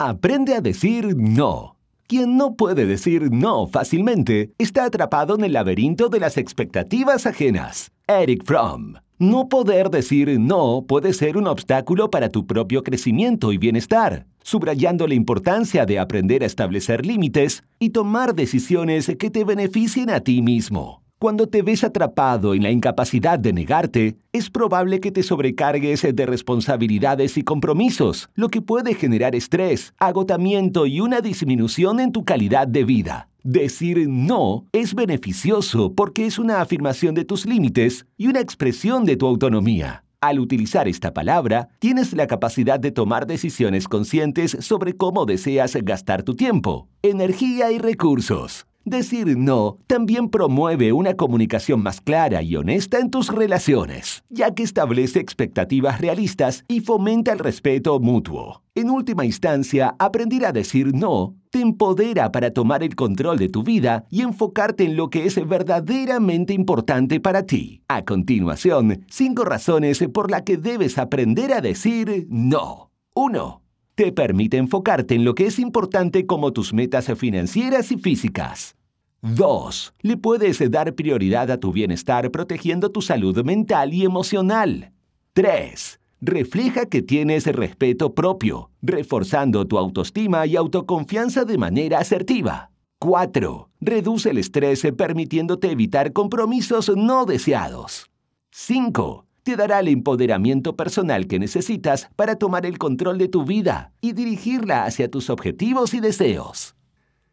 Aprende a decir no. Quien no puede decir no fácilmente está atrapado en el laberinto de las expectativas ajenas. Eric Fromm. No poder decir no puede ser un obstáculo para tu propio crecimiento y bienestar, subrayando la importancia de aprender a establecer límites y tomar decisiones que te beneficien a ti mismo. Cuando te ves atrapado en la incapacidad de negarte, es probable que te sobrecargues de responsabilidades y compromisos, lo que puede generar estrés, agotamiento y una disminución en tu calidad de vida. Decir no es beneficioso porque es una afirmación de tus límites y una expresión de tu autonomía. Al utilizar esta palabra, tienes la capacidad de tomar decisiones conscientes sobre cómo deseas gastar tu tiempo, energía y recursos. Decir no también promueve una comunicación más clara y honesta en tus relaciones, ya que establece expectativas realistas y fomenta el respeto mutuo. En última instancia, aprender a decir no te empodera para tomar el control de tu vida y enfocarte en lo que es verdaderamente importante para ti. A continuación, cinco razones por las que debes aprender a decir no. 1 te permite enfocarte en lo que es importante como tus metas financieras y físicas. 2. Le puedes dar prioridad a tu bienestar protegiendo tu salud mental y emocional. 3. Refleja que tienes respeto propio, reforzando tu autoestima y autoconfianza de manera asertiva. 4. Reduce el estrés permitiéndote evitar compromisos no deseados. 5. Te dará el empoderamiento personal que necesitas para tomar el control de tu vida y dirigirla hacia tus objetivos y deseos.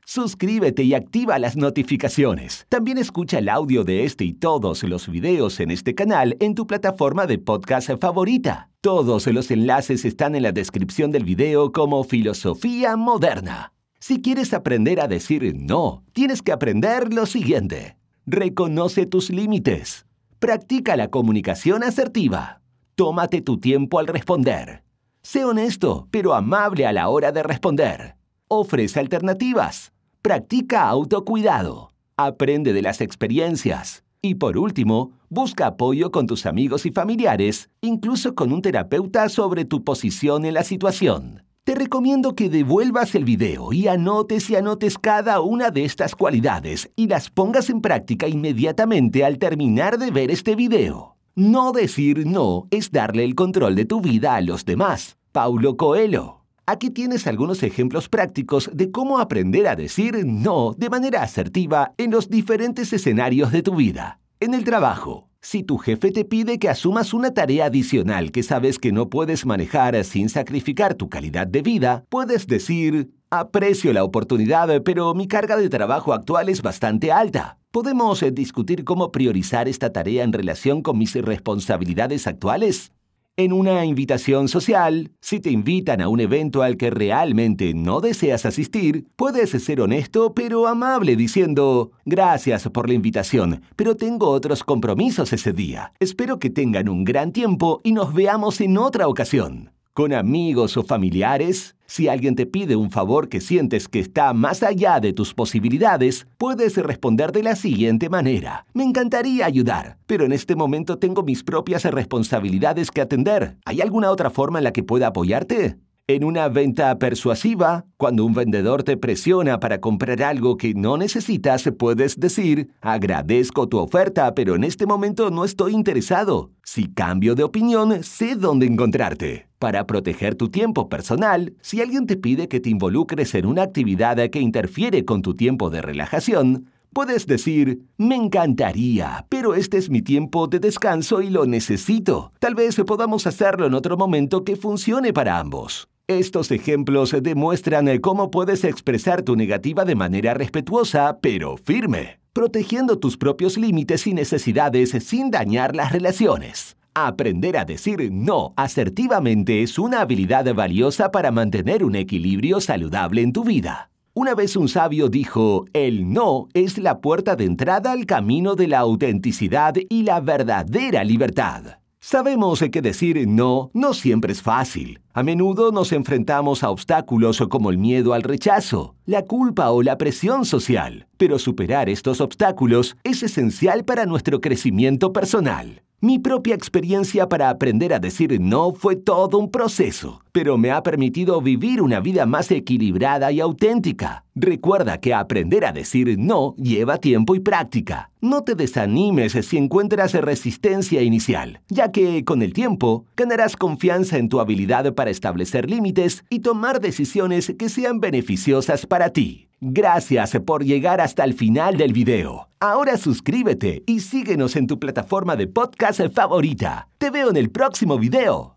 Suscríbete y activa las notificaciones. También escucha el audio de este y todos los videos en este canal en tu plataforma de podcast favorita. Todos los enlaces están en la descripción del video como Filosofía Moderna. Si quieres aprender a decir no, tienes que aprender lo siguiente. Reconoce tus límites. Practica la comunicación asertiva. Tómate tu tiempo al responder. Sé honesto, pero amable a la hora de responder. Ofrece alternativas. Practica autocuidado. Aprende de las experiencias. Y por último, busca apoyo con tus amigos y familiares, incluso con un terapeuta sobre tu posición en la situación. Te recomiendo que devuelvas el video y anotes y anotes cada una de estas cualidades y las pongas en práctica inmediatamente al terminar de ver este video. No decir no es darle el control de tu vida a los demás. Paulo Coelho. Aquí tienes algunos ejemplos prácticos de cómo aprender a decir no de manera asertiva en los diferentes escenarios de tu vida. En el trabajo, si tu jefe te pide que asumas una tarea adicional que sabes que no puedes manejar sin sacrificar tu calidad de vida, puedes decir, aprecio la oportunidad, pero mi carga de trabajo actual es bastante alta. ¿Podemos eh, discutir cómo priorizar esta tarea en relación con mis responsabilidades actuales? En una invitación social, si te invitan a un evento al que realmente no deseas asistir, puedes ser honesto pero amable diciendo, gracias por la invitación, pero tengo otros compromisos ese día. Espero que tengan un gran tiempo y nos veamos en otra ocasión con amigos o familiares, si alguien te pide un favor que sientes que está más allá de tus posibilidades, puedes responder de la siguiente manera. Me encantaría ayudar, pero en este momento tengo mis propias responsabilidades que atender. ¿Hay alguna otra forma en la que pueda apoyarte? En una venta persuasiva, cuando un vendedor te presiona para comprar algo que no necesitas, puedes decir, agradezco tu oferta, pero en este momento no estoy interesado. Si cambio de opinión, sé dónde encontrarte. Para proteger tu tiempo personal, si alguien te pide que te involucres en una actividad que interfiere con tu tiempo de relajación, Puedes decir, me encantaría, pero este es mi tiempo de descanso y lo necesito. Tal vez podamos hacerlo en otro momento que funcione para ambos. Estos ejemplos demuestran cómo puedes expresar tu negativa de manera respetuosa, pero firme, protegiendo tus propios límites y necesidades sin dañar las relaciones. Aprender a decir no asertivamente es una habilidad valiosa para mantener un equilibrio saludable en tu vida. Una vez un sabio dijo, el no es la puerta de entrada al camino de la autenticidad y la verdadera libertad. Sabemos que decir no no siempre es fácil. A menudo nos enfrentamos a obstáculos como el miedo al rechazo, la culpa o la presión social, pero superar estos obstáculos es esencial para nuestro crecimiento personal. Mi propia experiencia para aprender a decir no fue todo un proceso, pero me ha permitido vivir una vida más equilibrada y auténtica. Recuerda que aprender a decir no lleva tiempo y práctica. No te desanimes si encuentras resistencia inicial, ya que con el tiempo ganarás confianza en tu habilidad para establecer límites y tomar decisiones que sean beneficiosas para ti. Gracias por llegar hasta el final del video. Ahora suscríbete y síguenos en tu plataforma de podcast favorita. Te veo en el próximo video.